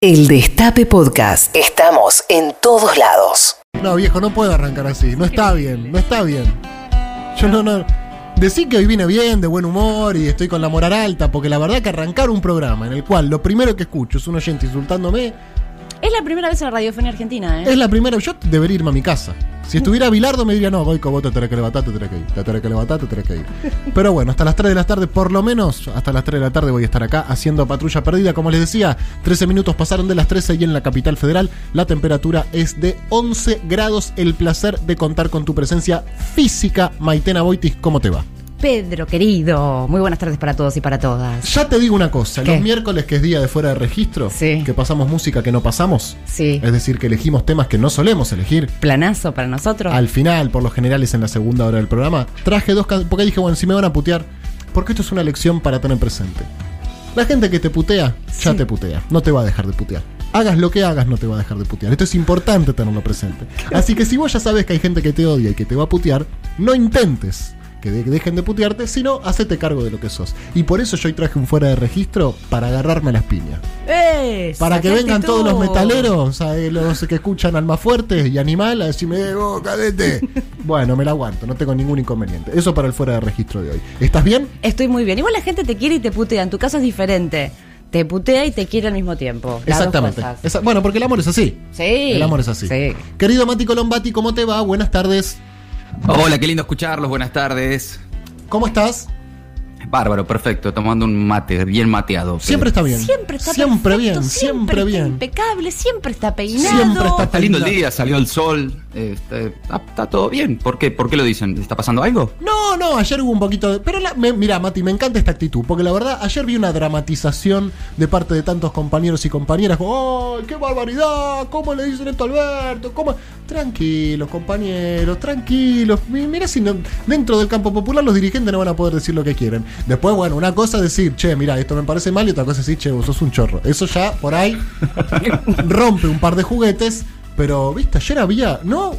El Destape Podcast. Estamos en todos lados. No, viejo, no puedo arrancar así. No está bien, no está bien. Yo no, no. Decir que hoy vine bien, de buen humor y estoy con la moral alta, porque la verdad que arrancar un programa en el cual lo primero que escucho es un oyente insultándome, Es la primera vez en la radiofonía argentina, ¿eh? es la primera. Yo debería irme a mi casa. Si estuviera Bilardo me diría, no, Goico, vos te tenés que levantar, te tenés que ir. Te tenés que levantar, te tenés que ir. Pero bueno, hasta las 3 de la tarde, por lo menos, hasta las 3 de la tarde voy a estar acá haciendo patrulla perdida. Como les decía, 13 minutos pasaron de las 13 y en la capital federal la temperatura es de 11 grados. El placer de contar con tu presencia física. Maitena Boitis, ¿cómo te va? Pedro, querido. Muy buenas tardes para todos y para todas. Ya te digo una cosa, ¿Qué? los miércoles que es día de fuera de registro, Sí. que pasamos música que no pasamos, Sí. es decir, que elegimos temas que no solemos elegir, Planazo para nosotros. al final, por lo general es en la segunda hora del programa, traje dos can- porque dije, bueno, si me van a putear, porque esto es una lección para tener presente. La gente que te putea, ya Sí. te putea, no te va a dejar de putear. Hagas lo que hagas, no te va a dejar de putear. Esto es importante tenerlo presente. Así que si vos ya sabes que hay gente que te odia y que te va a putear, no intentes que de- dejen de putearte, sino hacete cargo de lo que sos. Y por eso yo hoy traje un fuera de registro para agarrarme a las piñas. Esa, Para que vengan todos los metaleros, eh, los que escuchan Alma Fuerte y Animal, a decirme, eh, vos, cadete. bueno, me la aguanto, no tengo ningún inconveniente. Eso para el fuera de registro de hoy. ¿Estás bien? Estoy muy bien. Igual la gente te quiere y te putea. En tu caso es diferente. Te putea y te quiere al mismo tiempo. Exactamente. Esa- bueno, porque el amor es así. Sí. El amor es así. Sí. Querido Mati Colombati, ¿cómo te va? Buenas tardes. Hola, qué lindo escucharlos, buenas tardes. ¿Cómo estás? Bárbaro, perfecto, tomando un mate, bien mateado. Siempre está bien. Siempre está Siempre perfecto, bien, siempre está bien. impecable, siempre está peinado. Siempre está Está lindo el día, salió el sol, está, está- está todo bien. ¿Por qué? ¿Por qué lo dicen? ¿Está pasando algo? No, no, ayer hubo un poquito de... Pero la- me- mira, Mati, me encanta esta actitud, porque la verdad, ayer vi una dramatización de parte de tantos compañeros y compañeras, ¡ay, qué barbaridad! ¿Cómo le dicen esto a Alberto? ¿Cómo? Tranquilos, compañeros, tranquilos. Mi- Mira si no- dentro del campo popular los dirigentes no van a poder decir lo que quieren. Después, bueno, una cosa es decir, che, mira, esto me parece mal, y otra cosa es decir, che, vos sos un chorro. Eso ya, por ahí, rompe un par de juguetes. Pero, viste, ayer había, no,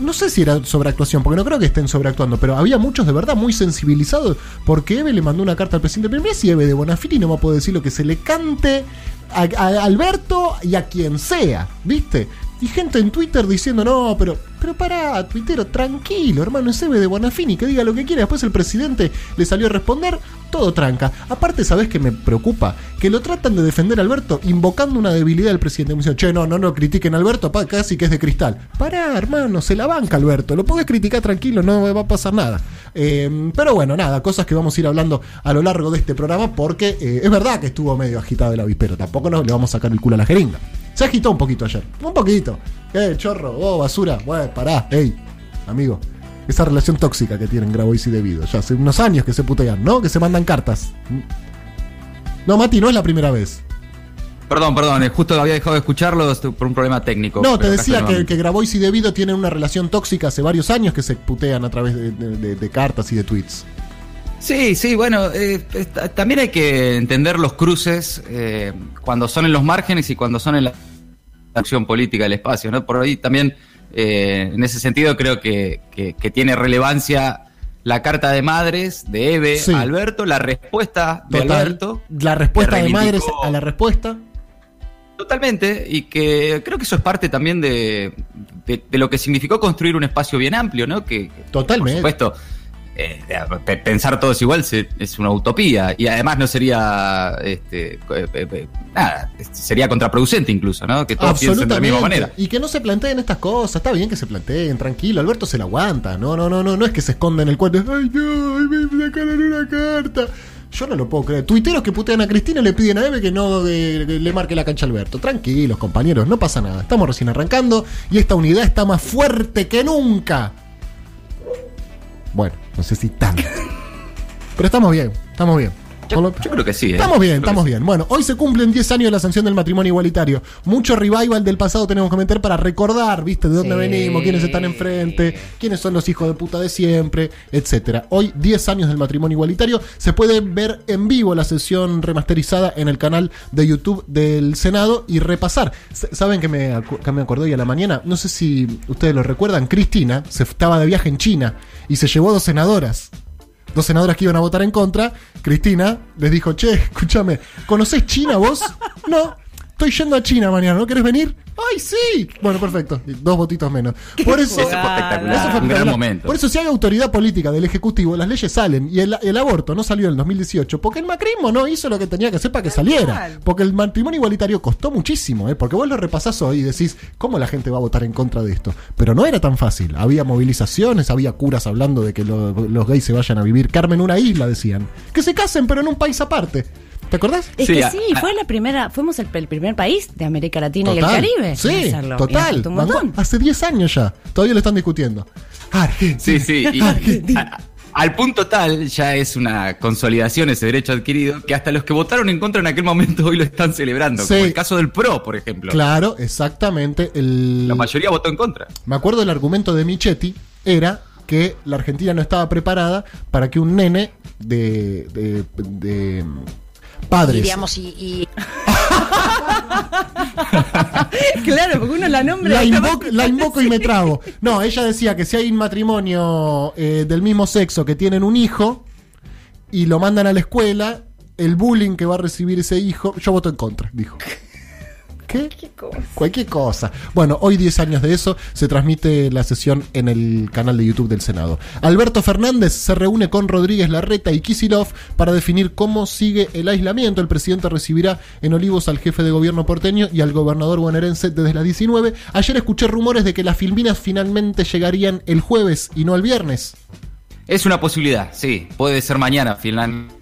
no sé si era sobreactuación, porque no creo que estén sobreactuando, pero había muchos de verdad muy sensibilizados porque Eve le mandó una carta al presidente. Mira si Eve de Bonafini no a poder decir lo que se le cante a, a Alberto y a quien sea, ¿viste? Y gente en Twitter diciendo, no, pero, pero pará, tuitero, tranquilo, hermano, es Eve de Bonafini, que diga lo que quiera. Después el presidente le salió a responder, todo tranca. Aparte, ¿sabés qué me preocupa? Que lo tratan de defender a Alberto invocando una debilidad del presidente. Me dicen, che, no, no, no critiquen a Alberto, pa, casi que es de cristal. Pará, hermano, se la banca Alberto. Lo podés criticar tranquilo, no va a pasar nada. Eh, pero bueno, nada, cosas que vamos a ir hablando a lo largo de este programa porque eh, es verdad que estuvo medio agitado el avispero. Tampoco le vamos a sacar el culo a la jeringa. Se agitó un poquito ayer. Un poquito. Eh, chorro, oh, basura. Bueno, pará, ey, amigo. Esa relación tóxica que tienen Grabois y Debido. Ya hace unos años que se putean, ¿no? Que se mandan cartas. No, Mati, no es la primera vez. Perdón, perdón, eh, justo había dejado de escucharlos por un problema técnico. No, te decía que, Grabois y Debido tienen una relación tóxica hace varios años que se putean a través de, de- de- de cartas y de tweets. Sí, sí, bueno, eh, también hay que entender los cruces eh, cuando son en los márgenes y cuando son en la acción política del espacio, ¿no? Por ahí también, eh, en ese sentido, creo que, que- que tiene relevancia la carta de madres de Eve Sí. a Alberto, la respuesta de Total. Alberto. La respuesta de madres a la respuesta. Totalmente, y que creo que eso es parte también de, de- de lo que significó construir un espacio bien amplio, ¿no? Que, que, Totalmente. Por supuesto, eh, pe- pensar todos igual se- es una utopía, y además no sería, este, eh, nada, sería contraproducente incluso, ¿no? Que todos piensen de la misma manera. Y que no se planteen estas cosas. Está bien que se planteen, tranquilo. Alberto se la aguanta. No, no, no, no. No es que se esconda en el cuarto. Ay, no, me sacaron una carta. Yo no lo puedo creer. Tuiteros que putean a Cristina le piden a Eve que no le marque la cancha a Alberto. Tranquilos, compañeros, no pasa nada. Estamos recién arrancando y esta unidad está más fuerte que nunca. Bueno, no sé si tanto. Pero estamos bien, estamos bien. Yo, Con lo- yo creo que sí. ¿eh? Estamos bien, estamos sí. bien. Bueno, hoy se cumplen 10 años de la sanción del matrimonio igualitario. Mucho revival del pasado tenemos que meter para recordar, ¿viste? De dónde Sí. venimos, quiénes están enfrente, quiénes son los hijos de puta de siempre, etcétera. Hoy, 10 años del matrimonio igualitario. Se puede ver en vivo la sesión remasterizada en el canal de YouTube del Senado y repasar. ¿Saben que me, que me acordé hoy a la mañana? No sé si ustedes lo recuerdan. Cristina se estaba de viaje en China y se llevó dos senadoras dos senadoras que iban a votar en contra, Cristina les dijo, che, escúchame, ¿conocés China vos? No. Estoy yendo a China mañana, ¿no querés venir? ¡Ay, sí! Bueno, perfecto. Dos votitos menos. Por eso, Eso fue espectacular. eso fue un gran momento. Por eso, si hay autoridad política del Ejecutivo, las leyes salen. Y el, el aborto no salió en el 2018 porque el macrismo no hizo lo que tenía que hacer para que saliera. Porque el matrimonio igualitario costó muchísimo, ¿eh? Porque vos lo repasás hoy y decís, ¿cómo la gente va a votar en contra de esto? Pero no era tan fácil. Había movilizaciones, había curas hablando de que lo- los gays se vayan a vivir. Carmen, una isla, decían. Que se casen, pero en un país aparte. ¿Te acordás? Es Sí, que a- sí, a- fue la primera, fuimos el, el primer país de América Latina y el. Caribe Sí, hacerlo. Total. Hace 10 años ya. Todavía lo están discutiendo. Argentina. Sí, sí. y- Argentina. a- al punto tal, ya es una consolidación ese derecho adquirido, que hasta los que votaron en contra en aquel momento hoy lo están celebrando. Sí. Como el caso del PRO, por ejemplo. Claro, exactamente. El... La mayoría votó en contra. Me acuerdo el argumento de Michetti era que la Argentina no estaba preparada para que un nene de, de, de, padres Diríamos, y, y claro, porque uno la nombra. la, invoco y me trago. No, ella decía que si hay un matrimonio eh, del mismo sexo que tienen un hijo y lo mandan a la escuela, el bullying que va a recibir ese hijo, yo voto en contra, dijo. ¿Qué? Cualquier cosa. Bueno, hoy 10 años de eso se transmite la sesión en el canal de YouTube del Senado. Alberto Fernández se reúne con Rodríguez Larreta y Kisilov para definir cómo sigue el aislamiento. El presidente recibirá en Olivos al jefe de gobierno porteño y al gobernador bonaerense desde las 19. Ayer escuché rumores de que las filminas finalmente llegarían el jueves y no el viernes. Es una posibilidad, sí. Puede ser mañana, finalmente.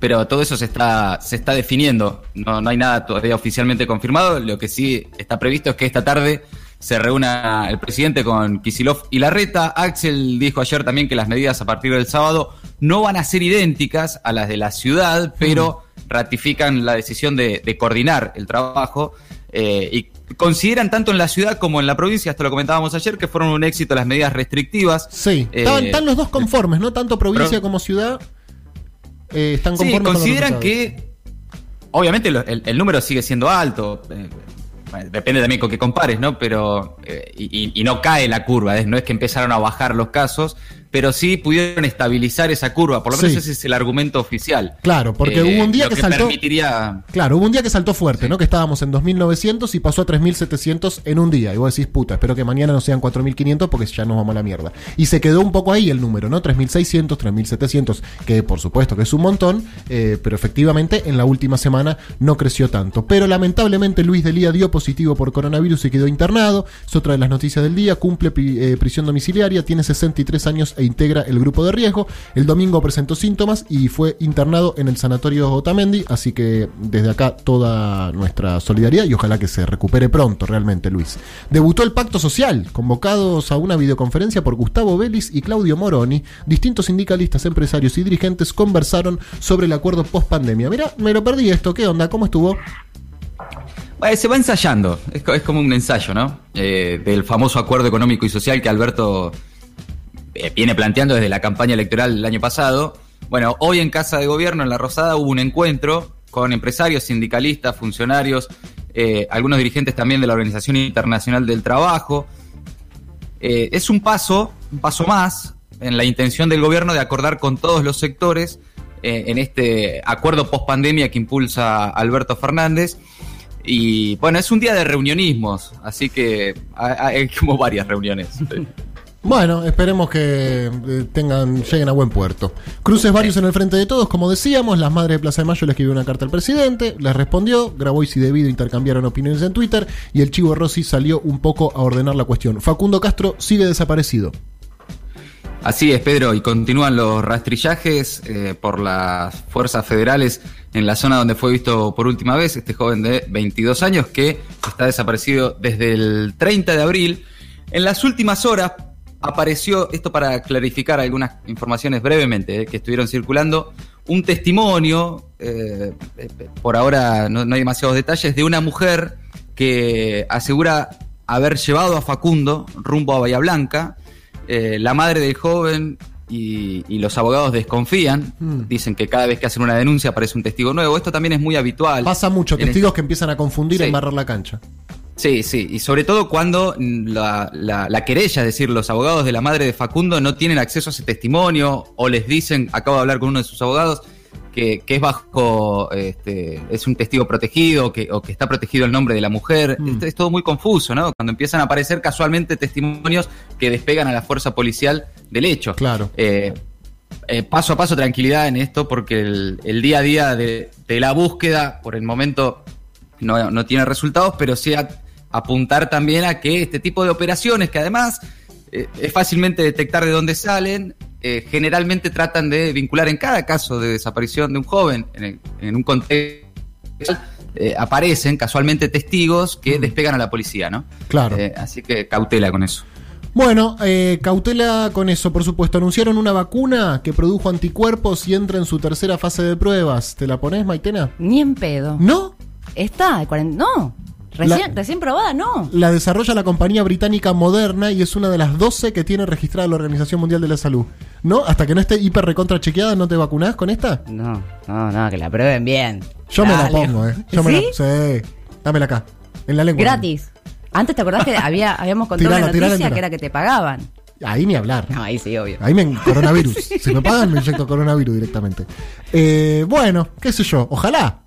Pero todo eso se está, se está definiendo. No, no hay nada todavía oficialmente confirmado. Lo que sí está previsto es que esta tarde se reúna el presidente con Kisilov y Larreta. Axel dijo ayer también que las medidas a partir del sábado no van a ser idénticas a las de la ciudad, pero ratifican la decisión de, de coordinar el trabajo. eh, y consideran tanto en la ciudad como en la provincia, hasta lo comentábamos ayer, que fueron un éxito las medidas restrictivas. Sí, Eh, estaban, están los dos conformes, ¿no? Tanto provincia pero- como ciudad eh, están Sí, conformes. consideran que. Obviamente el, el número sigue siendo alto. eh, depende también con qué compares, ¿no? Pero. eh, y, no cae la curva, no es que empezaron a bajar los casos, pero sí pudieron estabilizar esa curva. Por lo menos Sí. ese es el argumento oficial. Claro, porque Eh, hubo un día lo que saltó- permitiría. Claro, hubo un día que saltó fuerte, ¿no? Que estábamos en 2900 y pasó a 3700 en un día. Y vos decís, puta, espero que mañana no sean 4500 porque ya nos vamos a la mierda. Y se quedó un poco ahí el número, ¿no? 3600, 3700, que por supuesto que es un montón, eh, pero efectivamente en la última semana no creció tanto. Pero lamentablemente Luis Delía dio positivo por coronavirus y quedó internado. Es otra de las noticias del día. Cumple eh, prisión domiciliaria, tiene 63 años e integra el grupo de riesgo. El domingo presentó síntomas y fue internado en el sanatorio Otamendi. Así que desde acá toda nuestra solidaridad y ojalá que se recupere pronto realmente, Luis. Debutó el Pacto Social, convocados a una videoconferencia por Gustavo Vélez y Claudio Moroni. Distintos sindicalistas, empresarios y dirigentes conversaron sobre el acuerdo post pandemia. Mira, me lo perdí esto. ¿Qué onda? ¿Cómo estuvo? Se va ensayando, es, co- es como un ensayo, ¿no? Eh, del famoso acuerdo económico y social que Alberto viene planteando desde la campaña electoral del año pasado. Bueno, hoy en Casa de Gobierno, en La Rosada, hubo un encuentro con empresarios, sindicalistas, funcionarios, eh, algunos dirigentes también de la Organización Internacional del Trabajo. Eh, es un paso, un paso más en la intención del gobierno de acordar con todos los sectores eh, en este acuerdo post pandemia que impulsa Alberto Fernández. Y bueno, es un día de reunionismos, así que hay como varias reuniones. Bueno, esperemos que eh, tengan, lleguen a buen puerto. Cruces varios en el frente de todos, como decíamos, las madres de Plaza de Mayo le escribió una carta al presidente, les respondió, grabó y si debido intercambiaron opiniones en Twitter y el chivo Rossi salió un poco a ordenar la cuestión. Facundo Castro sigue desaparecido. Así es, Pedro, y continúan los rastrillajes eh, por las fuerzas federales en la zona donde fue visto por última vez este joven de 22 años que está desaparecido desde el 30 de abril. En las últimas horas apareció, esto para clarificar algunas informaciones brevemente eh, que estuvieron circulando, un testimonio, eh, eh, por ahora no, no hay demasiados detalles, de una mujer que asegura haber llevado a Facundo rumbo a Bahía Blanca. La madre del joven y, y los abogados desconfían, Mm. dicen que cada vez que hacen una denuncia aparece un testigo nuevo. Esto también es muy habitual. Pasa mucho, testigos este- que empiezan a confundir Sí. y embarrar la cancha. Sí, sí, y sobre todo cuando la, la- la querella, es decir, los abogados de la madre de Facundo no tienen acceso a ese testimonio o les dicen, acabo de hablar con uno de sus abogados, que, que es bajo, este, es un testigo protegido que, o que está protegido el nombre de la mujer. Mm. Esto es todo muy confuso, ¿no? Cuando empiezan a aparecer casualmente testimonios que despegan a la fuerza policial del hecho. Claro. Eh, eh, paso a paso tranquilidad en esto porque el, el día a día de, de la búsqueda por el momento no, no tiene resultados, pero sí a- apuntar también a que este tipo de operaciones que además eh, es fácilmente detectar de dónde salen, eh, generalmente tratan de vincular en cada caso de desaparición de un joven en, el- en un contexto eh, aparecen casualmente testigos que despegan a la policía, ¿no? Claro. Eh, así que cautela con eso. Bueno, eh, cautela con eso, por supuesto. Anunciaron una vacuna que produjo anticuerpos y entra en su tercera fase de pruebas. ¿Te la pones, Maitena? Ni en pedo. ¿No? Está, el 40 no. Recién, La- recién probada, no. La desarrolla la compañía británica Moderna y es una de las 12 que tiene registrada la Organización Mundial de la Salud. ¿No? Hasta que no esté hiper recontra chequeada, ¿no te vacunás con esta? No, no, no, que la prueben bien. Yo me la pongo, ¿eh? Yo me ¿Sí? la, sí. Dámela acá. En la lengua. Gratis. Antes te acordás que había, habíamos contado Tirala, una tirala noticia que era que te pagaban. Ahí ni hablar. No, ahí sí, obvio. Ahí me coronavirus. Si me pagan, me inyecto coronavirus directamente. Eh, bueno, qué sé yo. Ojalá.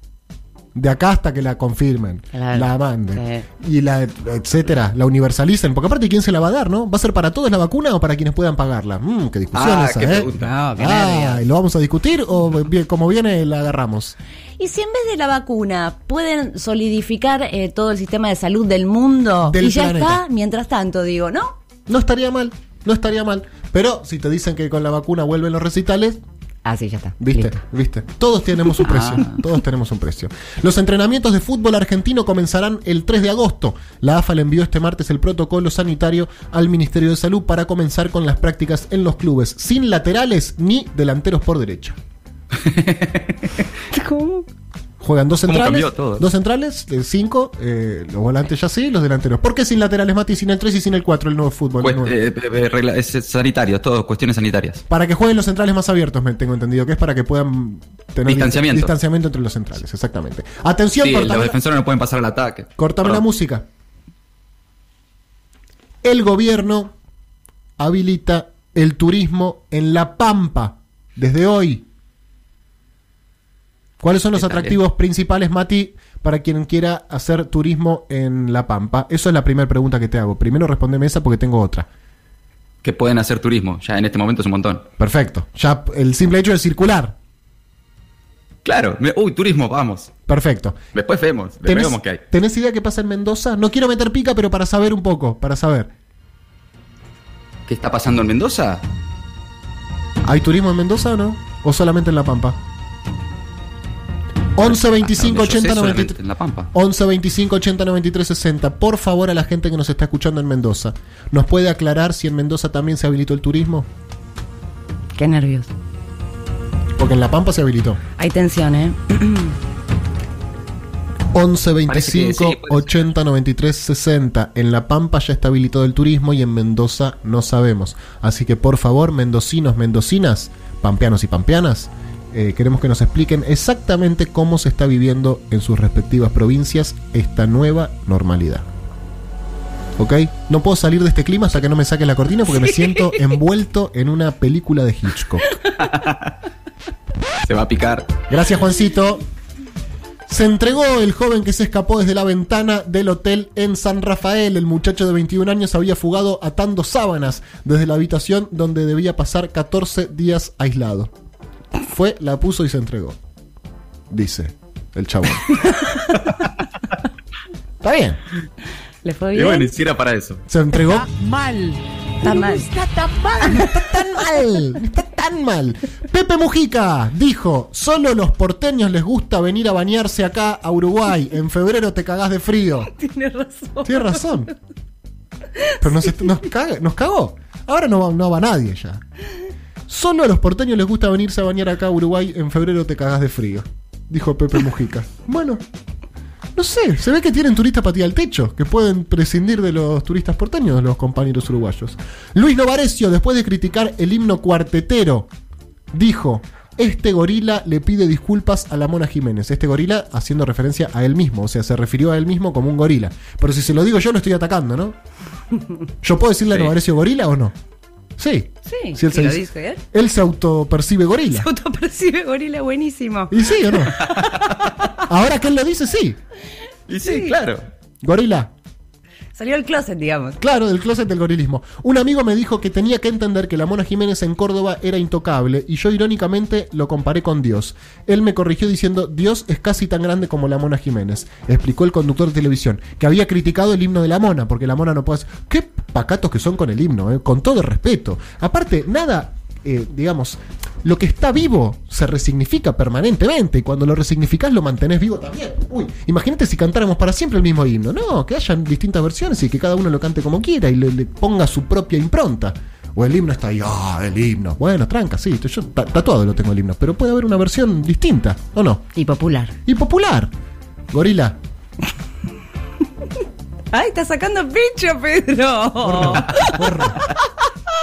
De acá hasta que la confirmen, Claro. la manden y la etcétera, la universalicen. Porque aparte, ¿quién se la va a dar, no? ¿Va a ser para todos la vacuna o para quienes puedan pagarla? Mmm, qué discusión Ah, esa, qué ¿eh? No, qué Ah. ¿y lo vamos a discutir o bien, como viene la agarramos? Y si en vez de la vacuna pueden solidificar eh, todo el sistema de salud del mundo Del y ya planeta. está, mientras tanto, digo, ¿no? No estaría mal, no estaría mal. Pero si te dicen que con la vacuna vuelven los recitales, Ah, sí, ya está. ¿Viste? Listo. ¿Viste? Todos tenemos un precio. Todos tenemos un precio. Los entrenamientos de fútbol argentino comenzarán el 3 de agosto. La AFA le envió este martes el protocolo sanitario al Ministerio de Salud para comenzar con las prácticas en los clubes, sin laterales ni delanteros por derecha. ¿Cómo? Juegan dos ¿Cómo centrales, todo? dos centrales, eh, cinco, eh, los volantes ya sí, los delanteros. ¿Por qué sin laterales, Mati? Sin el 3 y sin el 4, el nuevo fútbol. el Cuest- nuevo? eh, regla- es sanitario, todo cuestiones sanitarias. Para que jueguen los centrales más abiertos, me tengo entendido, que es para que puedan tener Distanciamiento. distanciamiento entre los centrales, exactamente. Atención, Sí, los defensores no pueden pasar al ataque. cortame la música. El gobierno habilita el turismo en La Pampa desde hoy. ¿Cuáles son los ¿Qué atractivos principales, Mati, para quien quiera hacer turismo en La Pampa? Eso es la primera pregunta que te hago. Primero respondeme esa porque tengo otra. Que pueden hacer turismo, ya en este momento es un montón. Perfecto. Ya el simple hecho de circular. Claro, uy, turismo, vamos. Perfecto. Después vemos, después ¿Tenés, vemos qué hay. tenés idea qué pasa en Mendoza? No quiero meter pica, pero para saber un poco, para saber. ¿Qué está pasando en Mendoza? ¿Hay turismo en Mendoza o no? ¿O solamente en La Pampa? 11 25 Hasta donde yo sé, 80 solamente 93 En La Pampa. 11 25 80 93 60. Por favor, a la gente que nos está escuchando en Mendoza, ¿nos puede aclarar si en Mendoza también se habilitó el turismo? Qué nervios. Porque en La Pampa se habilitó. Hay tensión, ¿eh? 11 Parece que 25 sí, puede ser. 80 93 60. En La Pampa ya está habilitado el turismo y en Mendoza no sabemos. Así que por favor, mendocinos, mendocinas, pampeanos y pampeanas, eh, queremos que nos expliquen exactamente cómo se está viviendo en sus respectivas provincias esta nueva normalidad. ¿Ok? No puedo salir de este clima hasta que no me saque la cortina porque me siento envuelto en una película de Hitchcock. Se va a picar. Gracias, Juancito. Se entregó el joven que se escapó desde la ventana del hotel en San Rafael. El muchacho de 21 años había fugado atando sábanas desde la habitación donde debía pasar 14 días aislado. Fue, la puso y se entregó. Dice el chabón. Está bien. ¿Le fue Y bien? bueno, hiciera para eso. Se entregó. mal. Está mal. está tan mal, está tan mal, está tan mal. Pepe Mujica dijo, solo los porteños les gusta venir a bañarse acá a Uruguay. En febrero te cagás de frío. Tiene razón. Tiene razón. Pero nos, caga- nos cagó. Ahora no, va- no va nadie ya. Solo a los porteños les gusta venirse a bañar acá a Uruguay. En febrero te cagás de frío. Dijo Pepe Mujica. Bueno, no sé. Se ve que tienen turistas para tirar al techo. Que pueden prescindir de los turistas porteños, los compañeros uruguayos. Luis Novarecio, después de criticar el himno cuartetero, dijo. Este gorila le pide disculpas a la Mona Jiménez. Este gorila haciendo referencia a él mismo. O sea, se refirió a él mismo como un gorila. Pero si se lo digo yo, lo estoy atacando, ¿no? ¿Yo puedo decirle a Sí. Novarecio gorila o no? Sí. Sí, Si él se lo dice- dice él. Él se autopercibe gorila. Se autopercibe gorila buenísimo. ¿Y sí o no? Ahora que él lo dice, sí. Y sí, claro. Gorila. Salió del closet, digamos. Claro, del closet del gorilismo. Un amigo me dijo que tenía que entender que la Mona Jiménez en Córdoba era intocable y yo irónicamente lo comparé con Dios. Él me corrigió diciendo, Dios es casi tan grande como la Mona Jiménez, explicó el conductor de televisión, que había criticado el himno de la Mona, porque la Mona no puede... hacer- Qué pacatos que son con el himno, eh, con todo respeto. Aparte, nada, eh, digamos, lo que está vivo se resignifica permanentemente y cuando lo resignificás lo mantenés vivo también. Uy, imagínate si cantáramos para siempre el mismo himno. No, que hayan distintas versiones y que cada uno lo cante como quiera y le, le ponga su propia impronta. O el himno está ahí, ah, el himno. Bueno, tranca, sí, yo ta- tatuado lo tengo el himno, pero puede haber una versión distinta, ¿o no? Y popular. Y popular. Gorila. ¡Ay, está sacando pecho, Pedro!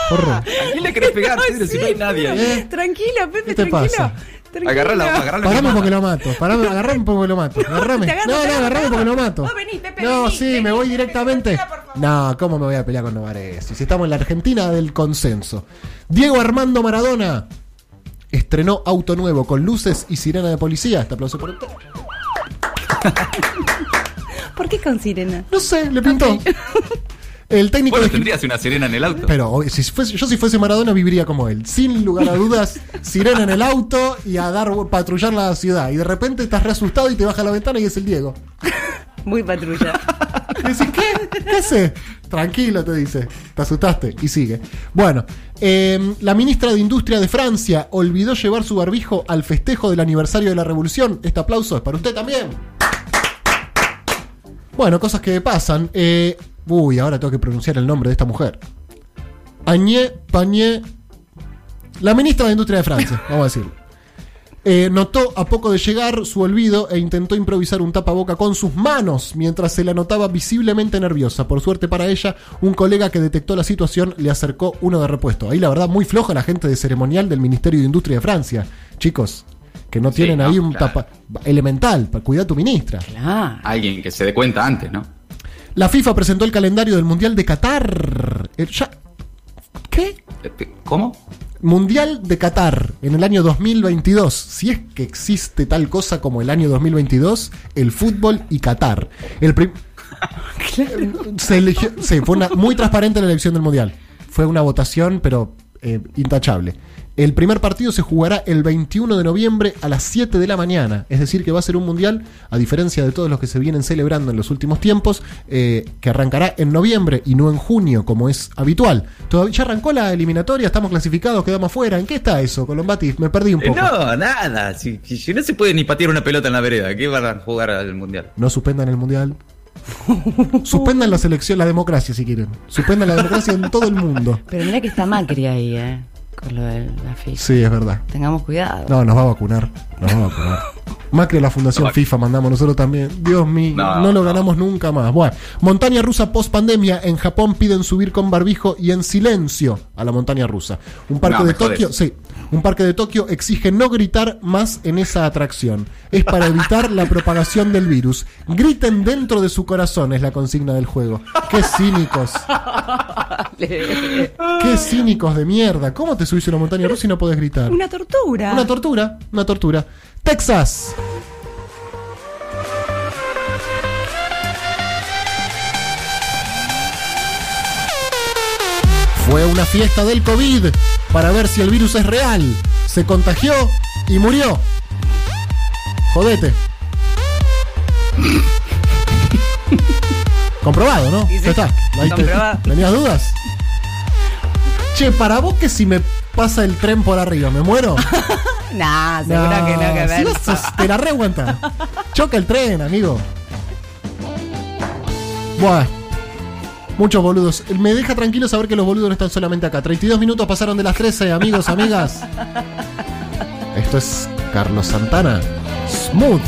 Porro. ¿A quién le querés pegar, Pedro, si no hay nadie? Eh, Tranquila, Pepe, ¿Qué te tranquilo. pasa? Tranquilo. Agarralo, agarralo. Parame porque lo mato. Parame, agarrame porque lo mato. Agarrame. no, no, agarrame porque lo mato. Vos vení, Pepe, no, vení, sí, vení, me voy Pepe, directamente. Pepe. No, ¿cómo me voy a pelear con Novaresi? Si estamos en la Argentina del consenso. Diego Armando Maradona estrenó auto nuevo con luces y sirena de policía. Este aplauso por usted. ¿Por qué con sirena? No sé, le pintó. El técnico Bueno, de tendrías una sirena en el auto. Pero o- si fuese- yo si fuese Maradona viviría como él. Sin lugar a dudas, sirena en el auto y a dar patrullar la ciudad. Y de repente estás re asustado y te baja la ventana y es el Diego. Muy patrulla. Y decís, ¿qué? ¿Qué hace? Tranquilo, te dice. Te asustaste. Y sigue. Bueno, eh, la ministra de Industria de Francia olvidó llevar su barbijo al festejo del aniversario de la revolución. Este aplauso es para usted también. Bueno, cosas que pasan. Eh, uy, ahora tengo que pronunciar el nombre de esta mujer. Agnès Pannier. La ministra de Industria de Francia, vamos a decirlo. Eh, notó a poco de llegar su olvido e intentó improvisar un tapaboca con sus manos mientras se la notaba visiblemente nerviosa. Por suerte para ella, un colega que detectó la situación le acercó uno de repuesto. Ahí la verdad muy floja la gente de ceremonial del Ministerio de Industria de Francia. Chicos, que no Sí, tienen no, ahí un claro. tapa elemental para cuidar a tu ministra. Claro. Alguien que se dé cuenta antes, ¿no? La FIFA presentó el calendario del Mundial de Qatar. El- ya- ¿Qué? Eh, ¿Cómo? Mundial de Qatar en el año 2022. Si es que existe tal cosa como el año 2022, el fútbol y Qatar. El prim- se eligió, sí, fue una, muy transparente la elección del Mundial. Fue una votación, pero eh, intachable. El primer partido se jugará el 21 de noviembre a las 7 de la mañana. Es decir, que va a ser un mundial, a diferencia de todos los que se vienen celebrando en los últimos tiempos, eh, que arrancará en noviembre y no en junio, como es habitual. Todavía ya arrancó la eliminatoria, estamos clasificados, quedamos afuera. ¿En qué está eso, Colombati? Me perdí un Eh, poco. no, nada. Si, si- si no se puede ni patear una pelota en la vereda, ¿qué van a jugar al mundial? No suspendan el mundial. Suspendan la selección, la democracia si quieren. Suspendan la democracia en todo el mundo. Pero mira que está Macri ahí, ¿eh? Con lo de la FIFA. Sí, es verdad. Tengamos cuidado. No, nos va a vacunar. Nos va a vacunar. Macri a la Fundación No, FIFA mandamos nosotros también. Dios mío, no, No, lo no. ganamos nunca más. Bueno, montaña rusa post pandemia. En Japón piden subir con barbijo y en silencio a la montaña rusa. Un parque No, de. Tokio, sí. Un parque de Tokio exige no gritar más en esa atracción. Es para evitar la propagación del virus. Griten dentro de su corazón, es la consigna del juego. Qué cínicos. Qué cínicos de mierda. ¿Cómo te subís a una montaña rusa y no podés gritar? Una tortura. Una tortura, una tortura. Texas. Fue una fiesta del COVID para ver si el virus es real. Se contagió y murió. Jodete. Comprobado, ¿no? Sí, sí. Ya está. Ahí te- Comprobado. ¿Tenías dudas? Che, para vos que si me pasa el tren por arriba, ¿me muero? Nah, seguro que no, que si ver. sos- te la reaguanta. Choca el tren, amigo. Buah. Muchos boludos. Me deja tranquilo saber que los boludos no están solamente acá. 32 minutos pasaron de las 13, amigos, amigas. Esto es Carlos Santana. Smooth.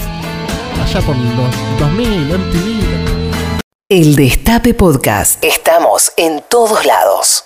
Allá por los 2000, MTV. El Destape Podcast. Estamos en todos lados.